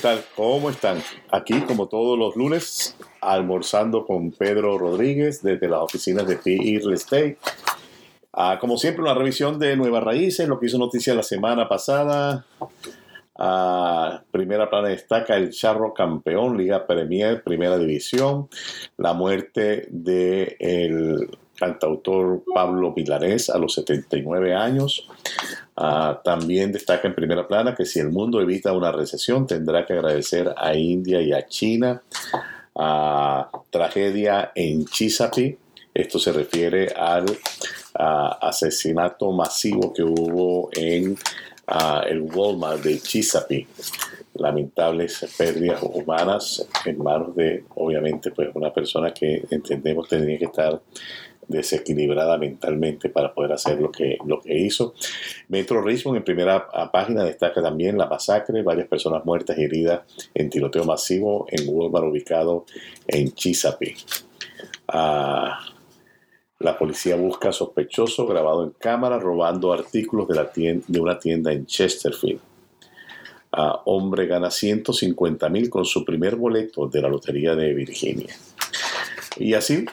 ¿Qué tal? ¿Cómo están? Aquí, como todos los lunes, almorzando con Pedro Rodríguez desde las oficinas de PI Real Estate. Ah, como siempre, una revisión de Nuevas Raíces, lo que hizo noticia la semana pasada. Ah, primera plana destaca el Charro campeón, Liga Premier, Primera División. La muerte del el cantautor Pablo Milanés a los 79 años. Ah, también destaca en primera plana que si el mundo evita una recesión tendrá que agradecer a India y a China. Ah, tragedia en Chesapeake. Esto se refiere al ah, asesinato masivo que hubo en el Walmart de Chesapeake lamentables pérdidas humanas en manos de, obviamente, pues una persona que entendemos tendría que estar desequilibrada mentalmente para poder hacer lo que, lo que hizo. Metro Richmond en primera página destaca también la masacre, varias personas muertas y heridas en tiroteo masivo en Walmart ubicado en Chesapeake. Ah, la policía busca sospechoso grabado en cámara robando artículos de, una tienda en Chesterfield. Ah, hombre gana 150 mil con su primer boleto de la Lotería de Virginia. Y así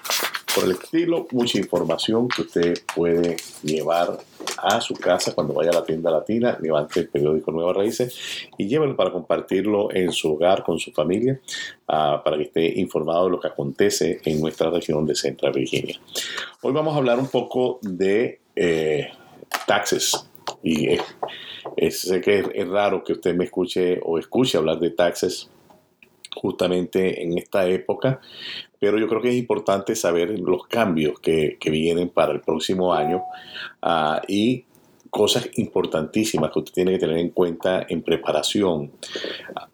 por el estilo, mucha información que usted puede llevar a su casa cuando vaya a la tienda latina, levante el periódico Nuevas Raíces y llévelo para compartirlo en su hogar con su familia, ah, para que esté informado de lo que acontece en nuestra región de Central Virginia. Hoy vamos a hablar un poco de eh, taxes. Y sé que es raro que usted me escuche o escuche hablar de taxes justamente en esta época, pero yo creo que es importante saber los cambios que, vienen para el próximo año ah, y cosas importantísimas que usted tiene que tener en cuenta en preparación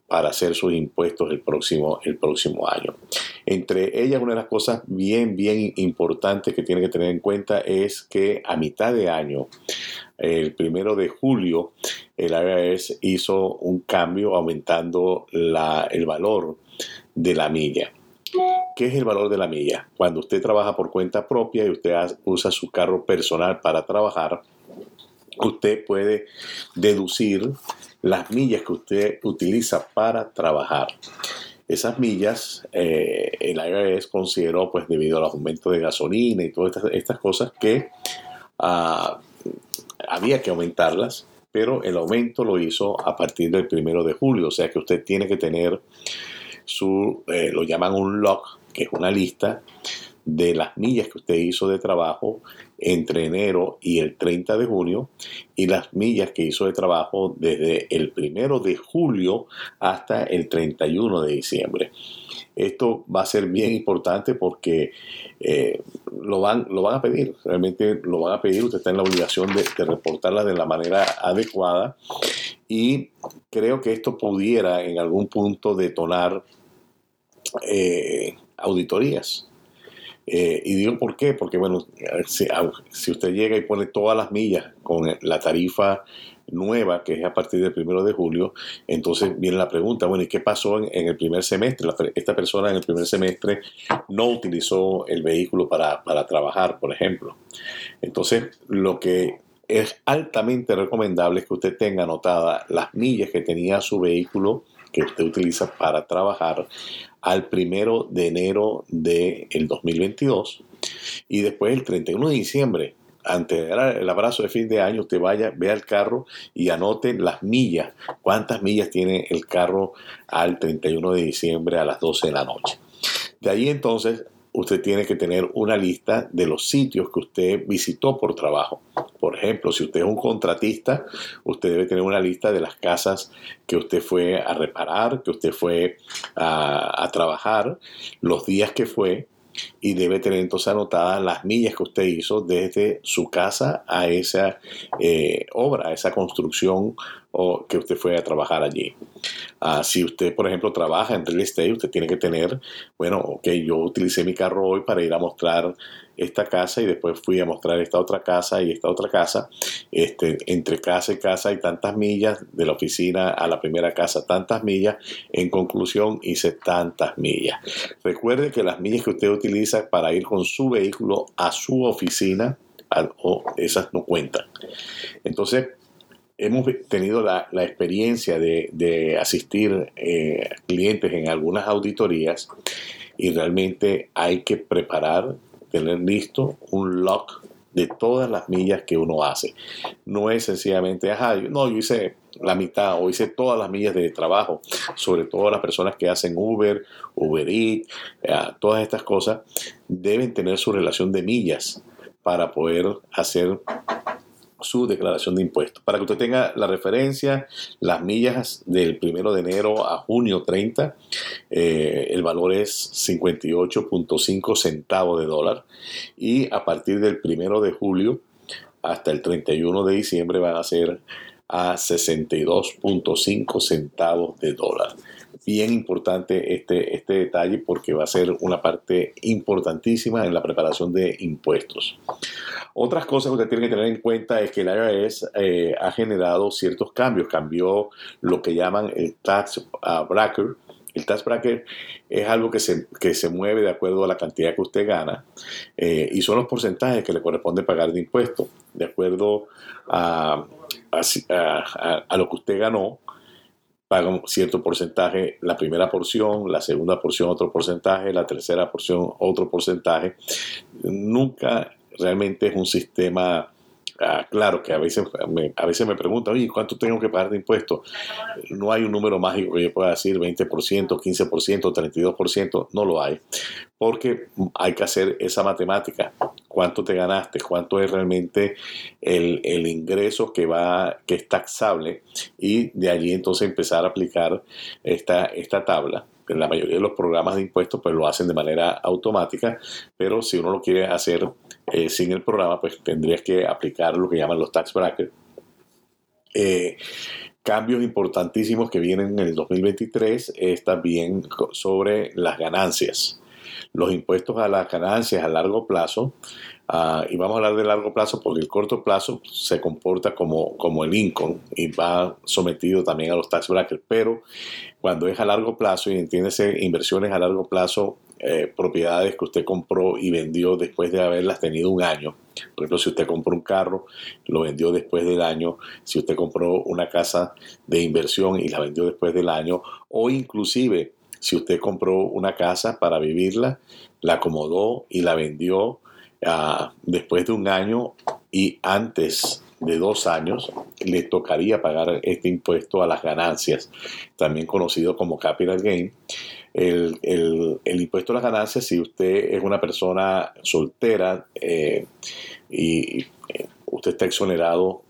para hacer sus impuestos el próximo, el próximo año. Entre ellas, una de las cosas bien, bien importantes que tiene que tener en cuenta es que a mitad de año, el primero de julio, el IRS hizo un cambio aumentando la, el valor de la milla. ¿Qué es el valor de la milla? Cuando usted trabaja por cuenta propia y usted usa su carro personal para trabajar, usted puede deducir las millas que usted utiliza para trabajar. Esas millas, eh, el IRS consideró, pues debido al aumento de gasolina y todas estas, cosas, que ah, había que aumentarlas, pero el aumento lo hizo a partir del primero de julio, o sea que usted tiene que tener su, eh, lo llaman un log, que es una lista de las millas que usted hizo de trabajo entre enero y el 30 de junio y las millas que hizo de trabajo desde el primero de julio hasta el 31 de diciembre. Esto va a ser bien importante porque eh, lo, van, lo van a pedir, realmente lo van a pedir, usted está en la obligación de, reportarla de la manera adecuada y creo que esto pudiera en algún punto detonar eh, auditorías. Eh, y digo por qué, porque bueno, si, usted llega y pone todas las millas con la tarifa nueva, que es a partir del primero de julio, entonces viene la pregunta, bueno, ¿y qué pasó en, el primer semestre? esta persona en el primer semestre no utilizó el vehículo para, para trabajar, por ejemplo. Entonces, lo que es altamente recomendable que usted tenga anotada las millas que tenía su vehículo que usted utiliza para trabajar al primero de enero del 2022 y después el 31 de diciembre ante el abrazo de fin de año, usted vaya, vea el carro y anote las millas, cuántas millas tiene el carro al 31 de diciembre a las 12 de la noche. De ahí entonces usted tiene que tener una lista de los sitios que usted visitó por trabajo. Por ejemplo, si usted es un contratista, usted debe tener una lista de las casas que usted fue a reparar, que usted fue a, trabajar, los días que fue, y debe tener entonces anotadas las millas que usted hizo desde su casa a esa eh, obra, a esa construcción o que usted fue a trabajar allí. Ah, si usted, por ejemplo, trabaja en real estate, usted tiene que tener, bueno, ok, yo utilicé mi carro hoy para ir a mostrar esta casa y después fui a mostrar esta otra casa y esta otra casa. Este, entre casa y casa hay tantas millas, de la oficina a la primera casa tantas millas. En conclusión, hice tantas millas. Recuerde que las millas que usted utiliza para ir con su vehículo a su oficina, esas no cuentan. Entonces, hemos tenido la, experiencia de, asistir eh, clientes en algunas auditorías y realmente hay que preparar, tener listo un log de todas las millas que uno hace. No es sencillamente, ajá, no, yo hice la mitad o hice todas las millas de trabajo, sobre todo las personas que hacen Uber, Uber Eats, eh, todas estas cosas, deben tener su relación de millas para poder hacer su declaración de impuestos. Para que usted tenga la referencia, las millas del 1 de enero a junio 30, eh, el valor es 58.5 centavos de dólar y a partir del 1 de julio hasta el 31 de diciembre van a ser a 62.5 centavos de dólar bien importante este, este detalle porque va a ser una parte importantísima en la preparación de impuestos. Otras cosas que usted tiene que tener en cuenta es que el IRS eh, ha generado ciertos cambios. Cambió lo que llaman el tax uh, bracket. El tax bracket es algo que se, que se mueve de acuerdo a la cantidad que usted gana eh, y son los porcentajes que le corresponde pagar de impuestos. De acuerdo a, a lo que usted ganó, paga cierto porcentaje, la primera porción, la segunda porción otro porcentaje, la tercera porción otro porcentaje. Nunca realmente es un sistema Ah, claro que a veces me, a veces me preguntan, oye, ¿cuánto tengo que pagar de impuestos? No hay un número mágico que yo pueda decir 20%, 15%, 32%, no lo hay, porque hay que hacer esa matemática. ¿Cuánto te ganaste? ¿Cuánto es realmente el, el ingreso que, va, que es taxable? Y de allí entonces empezar a aplicar esta, esta tabla en la mayoría de los programas de impuestos pues lo hacen de manera automática, pero si uno lo quiere hacer eh, sin el programa, pues tendrías que aplicar lo que llaman los tax brackets. Eh, cambios importantísimos que vienen en el 2023 es también sobre las ganancias. Los impuestos a las ganancias a largo plazo, ah, y vamos a hablar de largo plazo porque el corto plazo se comporta como, como el income y va sometido también a los tax brackets, pero cuando es a largo plazo y entiéndese inversiones a largo plazo eh, propiedades que usted compró y vendió después de haberlas tenido un año. Por ejemplo, si usted compró un carro, lo vendió después del año. Si usted compró una casa de inversión y la vendió después del año. O inclusive, si usted compró una casa para vivirla, la acomodó y la vendió ah, después de un año y antes de dos años, le tocaría pagar este impuesto a las ganancias, también conocido como capital gain. El, impuesto a las ganancias si usted es una persona soltera eh, y eh, usted está exonerado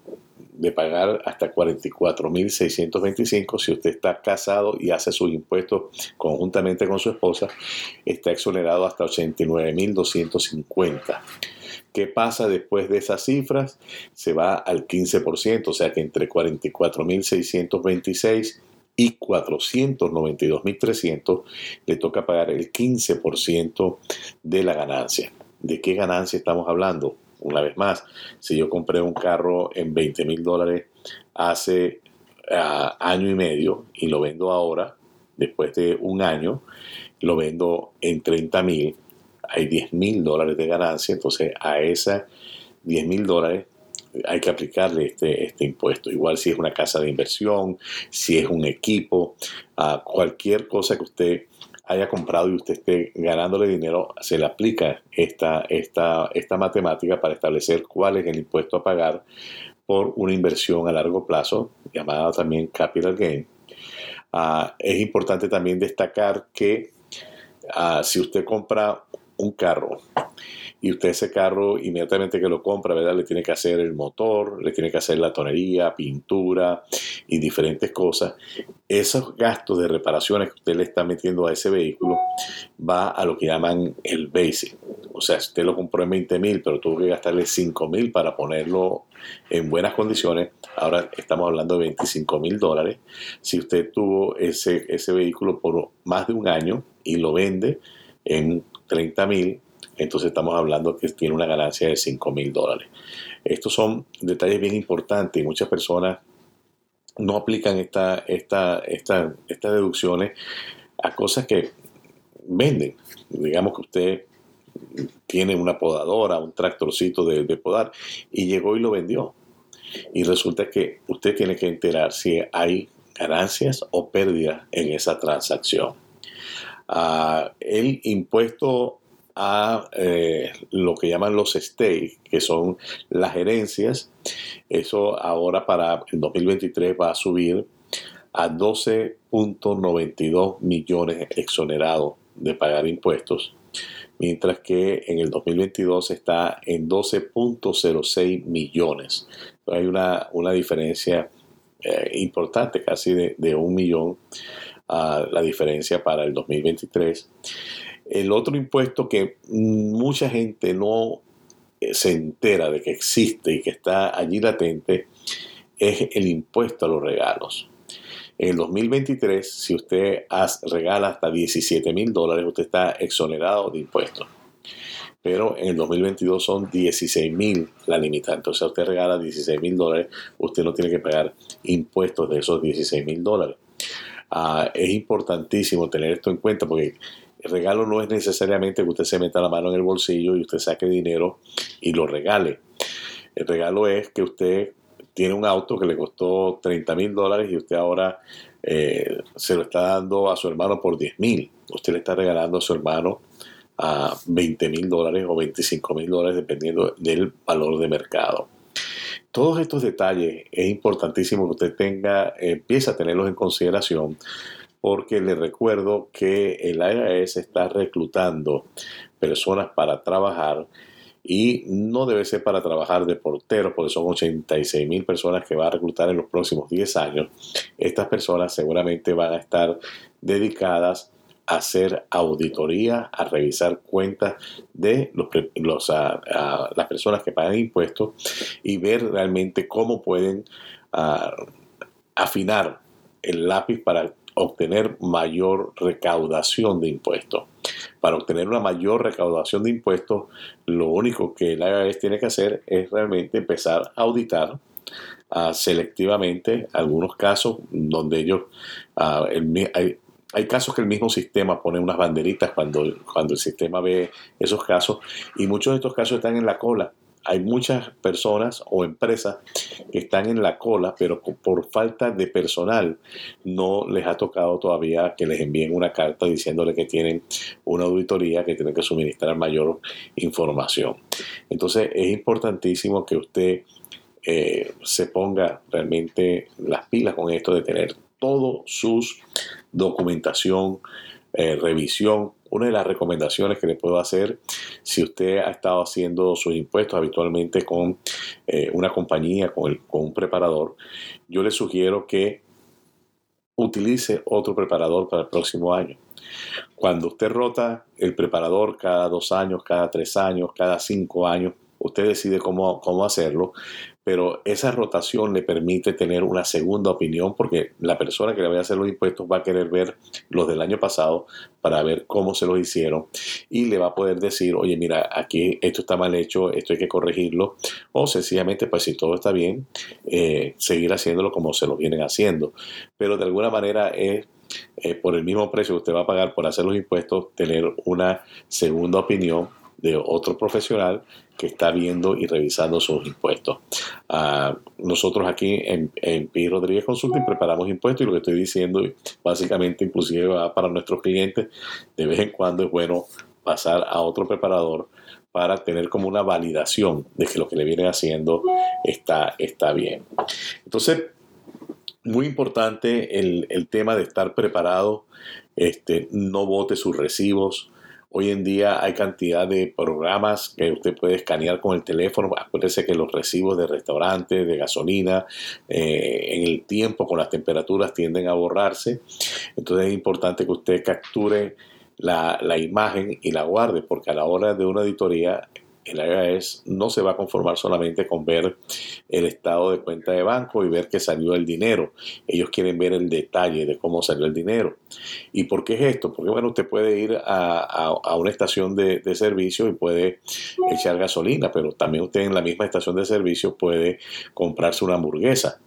de pagar hasta 44.625. Si usted está casado y hace sus impuestos conjuntamente con su esposa, está exonerado hasta 89.250. ¿Qué pasa después de esas cifras? Se va al 15%, o sea que entre 44.626 y 492.300 le toca pagar el 15% de la ganancia. ¿De qué ganancia estamos hablando? Una vez más, si yo compré un carro en 20 mil dólares hace ah, año y medio y lo vendo ahora, después de un año, lo vendo en 30 mil, hay 10 mil dólares de ganancia, entonces a esas 10 mil dólares hay que aplicarle este, este impuesto. Igual si es una casa de inversión, si es un equipo, a cualquier cosa que usted haya comprado y usted esté ganándole dinero, se le aplica esta, esta, esta matemática para establecer cuál es el impuesto a pagar por una inversión a largo plazo, llamada también capital gain. Ah, es importante también destacar que ah, si usted compra un carro y usted ese carro inmediatamente que lo compra, ¿verdad? Le tiene que hacer el motor, le tiene que hacer la tonería, pintura y diferentes cosas. Esos gastos de reparaciones que usted le está metiendo a ese vehículo va a lo que llaman el basic. O sea, si usted lo compró en 20 mil, pero tuvo que gastarle 5 mil para ponerlo en buenas condiciones, ahora estamos hablando de 25 mil dólares. Si usted tuvo ese, ese vehículo por más de un año y lo vende en 30 mil, entonces estamos hablando que tiene una ganancia de 5 mil dólares. Estos son detalles bien importantes y muchas personas no aplican esta, esta, esta, estas deducciones a cosas que venden. Digamos que usted tiene una podadora, un tractorcito de, de podar y llegó y lo vendió. y resulta que usted tiene que enterar si hay ganancias o pérdidas en esa transacción. Ah, el impuesto a eh, lo que llaman los stakes, que son las herencias, eso ahora para el 2023 va a subir a 12.92 millones exonerados de pagar impuestos, mientras que en el 2022 está en 12.06 millones. hay una, una diferencia eh, importante, casi de, un millón a la diferencia para el 2023. El otro impuesto que mucha gente no eh, se entera de que existe y que está allí latente es el impuesto a los regalos. En el 2023, si usted regala hasta 17 mil dólares, usted está exonerado de impuestos. Pero en el 2022 son 16 mil la limitante. O sea, usted regala 16 mil dólares, usted no tiene que pagar impuestos de esos 16 mil dólares. Ah, es importantísimo tener esto en cuenta porque el regalo no es necesariamente que usted se meta la mano en el bolsillo y usted saque dinero y lo regale. El regalo es que usted tiene un auto que le costó 30 mil dólares y usted ahora eh, se lo está dando a su hermano por 10 mil. Usted le está regalando a su hermano a 20 mil dólares o 25 mil dólares dependiendo del valor de mercado. Todos estos detalles es importantísimo que usted tenga, empiece a tenerlos en consideración porque le recuerdo que el IRS está reclutando personas para trabajar y no debe ser para trabajar de porteros, porque son 86 mil personas que va a reclutar en los próximos 10 años. Estas personas seguramente van a estar dedicadas a hacer auditoría, a revisar cuentas de los, las personas que pagan impuestos y ver realmente cómo pueden ah, afinar el lápiz para obtener mayor recaudación de impuestos. Para obtener una mayor recaudación de impuestos, lo único que el IRS tiene que hacer es realmente empezar a auditar uh, selectivamente algunos casos donde ellos, uh, hay, hay, casos que el mismo sistema pone unas banderitas cuando, cuando el sistema ve esos casos y muchos de estos casos están en la cola hay muchas personas o empresas que están en la cola, pero por falta de personal no les ha tocado todavía que les envíen una carta diciéndole que tienen una auditoría, que tienen que suministrar mayor información. Entonces es importantísimo que usted eh, se ponga realmente las pilas con esto de tener todo sus documentación, eh, revisión una de las recomendaciones que le puedo hacer, si usted ha estado haciendo sus impuestos habitualmente con eh, una compañía, con, con un preparador, yo le sugiero que utilice otro preparador para el próximo año. Cuando usted rota el preparador cada dos años, cada tres años, cada cinco años, usted decide cómo, cómo hacerlo, pero esa rotación le permite tener una segunda opinión porque la persona que le vaya a hacer los impuestos va a querer ver los del año pasado para ver cómo se los hicieron y le va a poder decir, oye, mira, aquí esto está mal hecho, esto hay que corregirlo, o sencillamente, pues si todo está bien, eh, seguir haciéndolo como se lo vienen haciendo. Pero de alguna manera es eh, por el mismo precio que usted va a pagar por hacer los impuestos, tener una segunda opinión de otro profesional que está viendo y revisando sus impuestos. Ah, nosotros aquí en, Pi Rodríguez Consulting preparamos impuestos y lo que estoy diciendo básicamente inclusive va para nuestros clientes. De vez en cuando es bueno pasar a otro preparador para tener como una validación de que lo que le viene haciendo está, está bien. Entonces, muy importante el, el tema de estar preparado, este, no vote sus recibos, Hoy en día hay cantidad de programas que usted puede escanear con el teléfono. Acuérdese que los recibos de restaurantes, de gasolina, eh, en el tiempo con las temperaturas tienden a borrarse. Entonces es importante que usted capture la, la imagen y la guarde, porque a la hora de una auditoría el IRS no se va a conformar solamente con ver el estado de cuenta de banco y ver que salió el dinero. Ellos quieren ver el detalle de cómo salió el dinero. ¿Y por qué es esto? Porque bueno, usted puede ir a, una estación de, de, servicio y puede echar gasolina, pero también usted en la misma estación de servicio puede comprarse una hamburguesa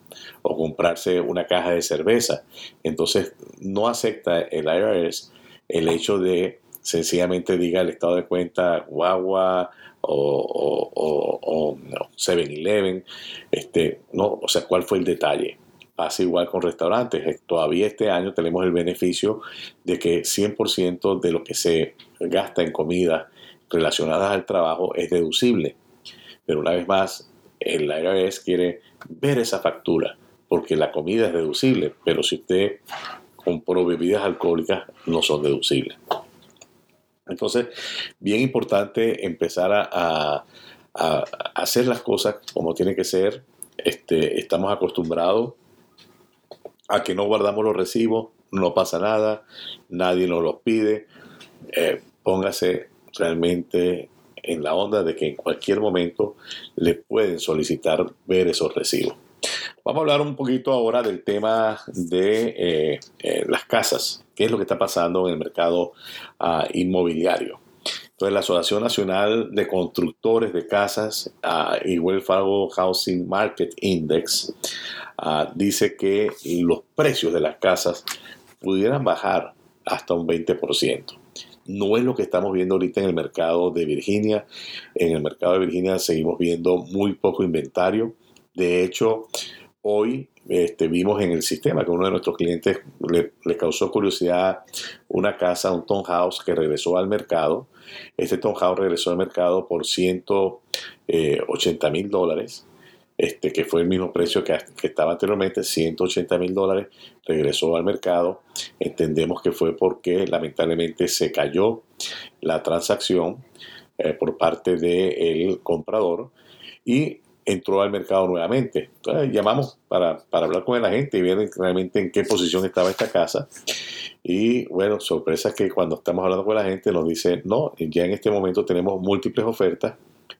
o comprarse una caja de cerveza. Entonces no acepta el IRS el hecho de sencillamente diga el estado de cuenta guagua o, o, 7-Eleven, este, no, o sea, cuál fue el detalle. Pasa igual con restaurantes. Todavía este año tenemos el beneficio de que 100% de lo que se gasta en comida relacionadas al trabajo es deducible. Pero una vez más, el IRS quiere ver esa factura, porque la comida es deducible, pero si usted compró bebidas alcohólicas, no son deducibles. Entonces, bien importante empezar a, hacer las cosas como tiene que ser. Este, estamos acostumbrados a que no guardamos los recibos, no pasa nada, nadie nos los pide. Eh, póngase realmente en la onda de que en cualquier momento le pueden solicitar ver esos recibos. Vamos a hablar un poquito ahora del tema de eh, eh, las casas, qué es lo que está pasando en el mercado ah, inmobiliario. Entonces, la Asociación Nacional de Constructores de Casas uh, y Wells Fargo Housing Market Index ah, dice que los precios de las casas pudieran bajar hasta un 20%. No es lo que estamos viendo ahorita en el mercado de Virginia. En el mercado de Virginia seguimos viendo muy poco inventario. De hecho, hoy este, vimos en el sistema que uno de nuestros clientes le, causó curiosidad una casa, un townhouse que regresó al mercado. Este townhouse regresó al mercado por 180 eh, mil dólares este, que fue el mismo precio que, estaba anteriormente, 180 mil dólares, regresó al mercado. Entendemos que fue porque lamentablemente se cayó la transacción eh, por parte del comprador y entró al mercado nuevamente. Entonces llamamos para, para hablar con la gente y ver realmente en qué posición estaba esta casa. Y bueno, sorpresa que cuando estamos hablando con la gente nos dice, no, ya en este momento tenemos múltiples ofertas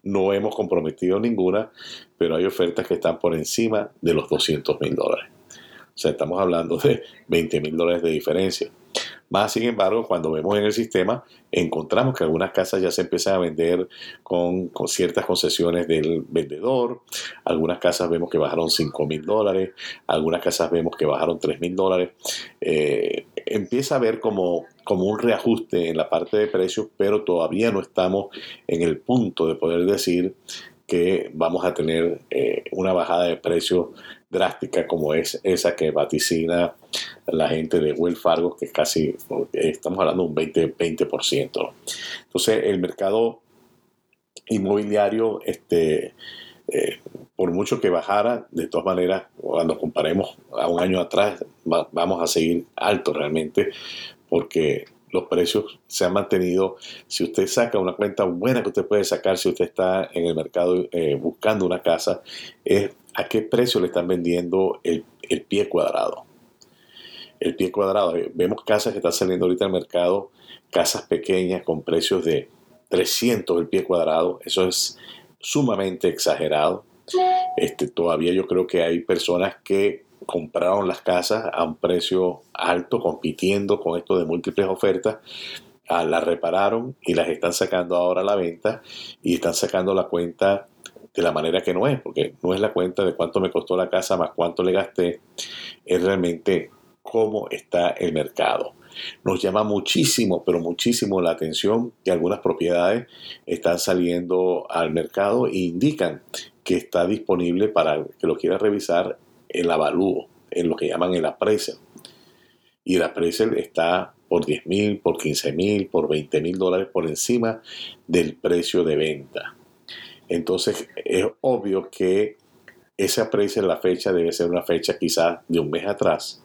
no hemos comprometido ninguna, pero hay ofertas que están por encima de los 200 mil dólares. O sea, estamos hablando de 20 mil dólares de diferencia. Más sin embargo, cuando vemos en el sistema, encontramos que algunas casas ya se empiezan a vender con, ciertas concesiones del vendedor. Algunas casas vemos que bajaron 5 mil dólares. Algunas casas vemos que bajaron 3 mil dólares. Eh, empieza a ver como, como un reajuste en la parte de precios, pero todavía no estamos en el punto de poder decir que vamos a tener eh, una bajada de precios drástica como es esa que vaticina la gente de Wells Fargo, que casi, estamos hablando de un 20%. 20%. Entonces, el mercado inmobiliario, este, eh, por mucho que bajara, de todas maneras, cuando comparemos a un año atrás, vamos a seguir alto realmente, porque los precios se han mantenido. Si usted saca una cuenta buena que usted puede sacar si usted está en el mercado eh, buscando una casa, es a qué precio le están vendiendo el, pie cuadrado. El pie cuadrado. Eh, vemos casas que están saliendo ahorita al mercado, casas pequeñas con precios de 300 el pie cuadrado. Eso es sumamente exagerado. Este, todavía yo creo que hay personas que compraron las casas a un precio alto, compitiendo con esto de múltiples ofertas, ah, las repararon y las están sacando ahora a la venta y están sacando la cuenta de la manera que no es, porque no es la cuenta de cuánto me costó la casa más cuánto le gasté, es realmente cómo está el mercado. Nos llama muchísimo, pero muchísimo la atención que algunas propiedades están saliendo al mercado e indican que está disponible para que lo quiera revisar el avalúo, en lo que llaman el appraisal. Y el appraisal está por 10 mil, por 15 mil, por 20 mil dólares por encima del precio de venta. Entonces es obvio que ese appraisal, la fecha debe ser una fecha quizás de un mes atrás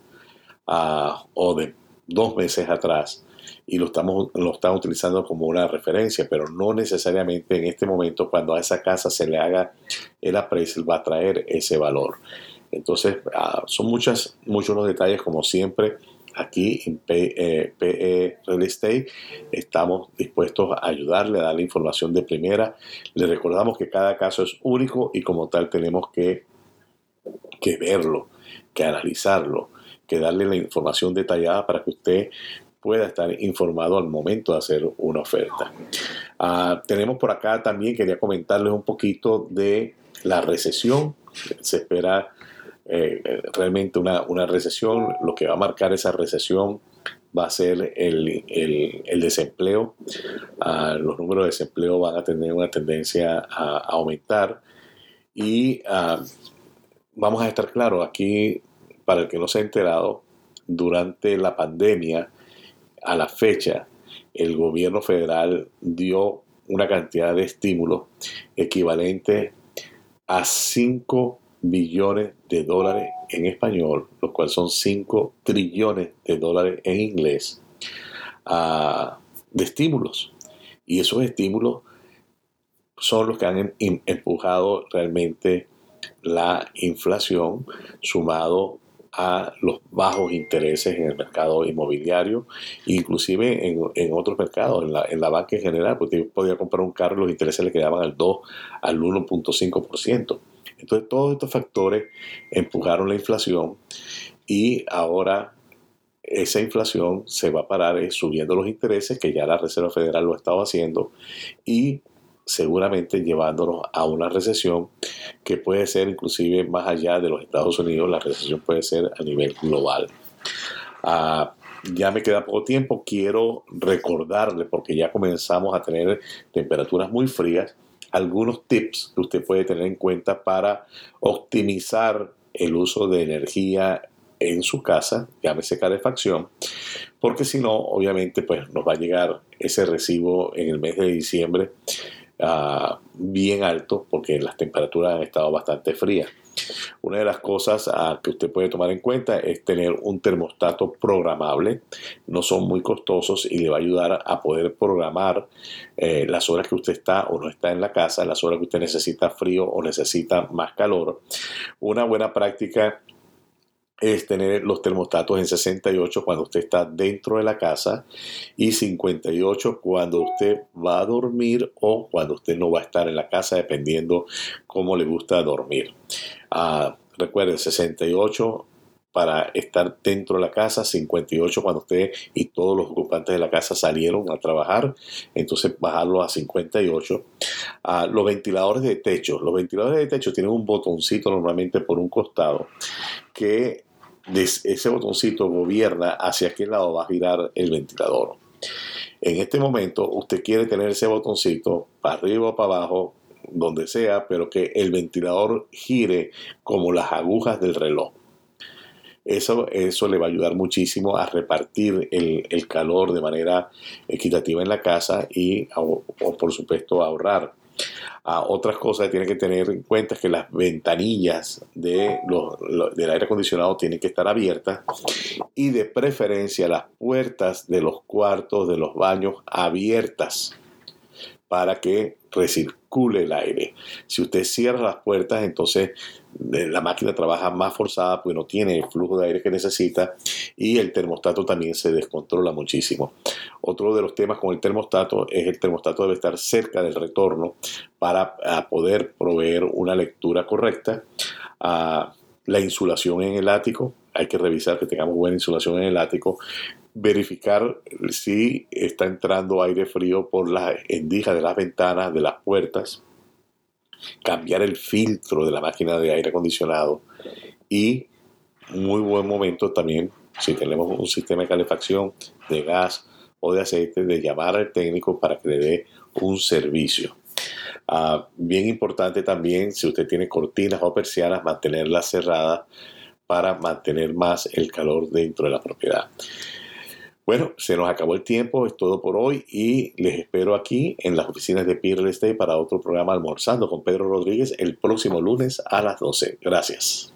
ah, o de dos meses atrás y lo, estamos, lo están utilizando como una referencia, pero no necesariamente en este momento cuando a esa casa se le haga el appraisal va a traer ese valor. Entonces, ah, son muchas, muchos los detalles, como siempre, aquí en PE, PE, Real Estate. Estamos dispuestos a ayudarle, a darle información de primera. Le recordamos que cada caso es único y como tal tenemos que, que verlo, que analizarlo, que darle la información detallada para que usted pueda estar informado al momento de hacer una oferta. Ah, tenemos por acá también, quería comentarles un poquito de la recesión. Se espera eh, realmente una, recesión. Lo que va a marcar esa recesión va a ser el, desempleo. Ah, los números de desempleo van a tener una tendencia a, aumentar y ah, vamos a estar claros aquí, para el que no se ha enterado, durante la pandemia, a la fecha, el gobierno federal dio una cantidad de estímulos equivalente a 5 billones de dólares en español, lo cual son 5 trillones de dólares en inglés, ah, de estímulos. Y esos estímulos son los que han em, empujado realmente la inflación sumado a los bajos intereses en el mercado inmobiliario, inclusive en, otros mercados, en la, en la, banca en general, porque podía comprar un carro y los intereses le quedaban al 2, al 1.5%. Entonces todos estos factores empujaron la inflación y ahora esa inflación se va a parar eh, subiendo los intereses, que ya la Reserva Federal lo ha estado haciendo, y seguramente llevándonos a una recesión que puede ser inclusive más allá de los Estados Unidos, la recesión puede ser a nivel global. Ah, ya me queda poco tiempo, quiero recordarle, porque ya comenzamos a tener temperaturas muy frías, algunos tips que usted puede tener en cuenta para optimizar el uso de energía en su casa, llámese calefacción, porque si no, obviamente, pues nos va a llegar ese recibo en el mes de diciembre ah, bien alto, porque las temperaturas han estado bastante frías. Una de las cosas ah, que usted puede tomar en cuenta es tener un termostato programable. No son muy costosos y le va a ayudar a poder programar eh, las horas que usted está o no está en la casa, las horas que usted necesita frío o necesita más calor. Una buena práctica es tener los termostatos en 68 cuando usted está dentro de la casa y 58 cuando usted va a dormir o cuando usted no va a estar en la casa, dependiendo cómo le gusta dormir. Recuerden, 68 para estar dentro de la casa, 58 cuando usted y todos los ocupantes de la casa salieron a trabajar, entonces bajarlo a 58. Ah, los ventiladores de techo, los ventiladores de techo tienen un botoncito normalmente por un costado que ese botoncito gobierna hacia qué lado va a girar el ventilador. En este momento usted quiere tener ese botoncito para arriba o para abajo, donde sea, pero que el ventilador gire como las agujas del reloj. Eso, eso le va a ayudar muchísimo a repartir el, calor de manera equitativa en la casa y, o, por supuesto, ahorrar otras cosas que tiene que tener en cuenta es que las ventanillas de del aire acondicionado tienen que estar abiertas y de preferencia las puertas de los cuartos, de los baños abiertas para que recircule el aire. Si usted cierra las puertas, entonces eh, la máquina trabaja más forzada porque no tiene el flujo de aire que necesita y el termostato también se descontrola muchísimo. Otro de los temas con el termostato es el termostato debe estar cerca del retorno para poder proveer una lectura correcta. a la insulación en el ático, hay que revisar que tengamos buena insulación en el ático verificar si está entrando aire frío por las endijas de las ventanas, de las puertas, cambiar el filtro de la máquina de aire acondicionado y muy buen momento también si tenemos un sistema de calefacción de gas o de aceite de llamar al técnico para que le dé un servicio. Ah, bien importante también si usted tiene cortinas o persianas mantenerlas cerradas para mantener más el calor dentro de la propiedad. Bueno, se nos acabó el tiempo, es todo por hoy y les espero aquí en las oficinas de Peer Estate para otro programa Almorzando con Pedro Rodríguez el próximo lunes a las 12. Gracias.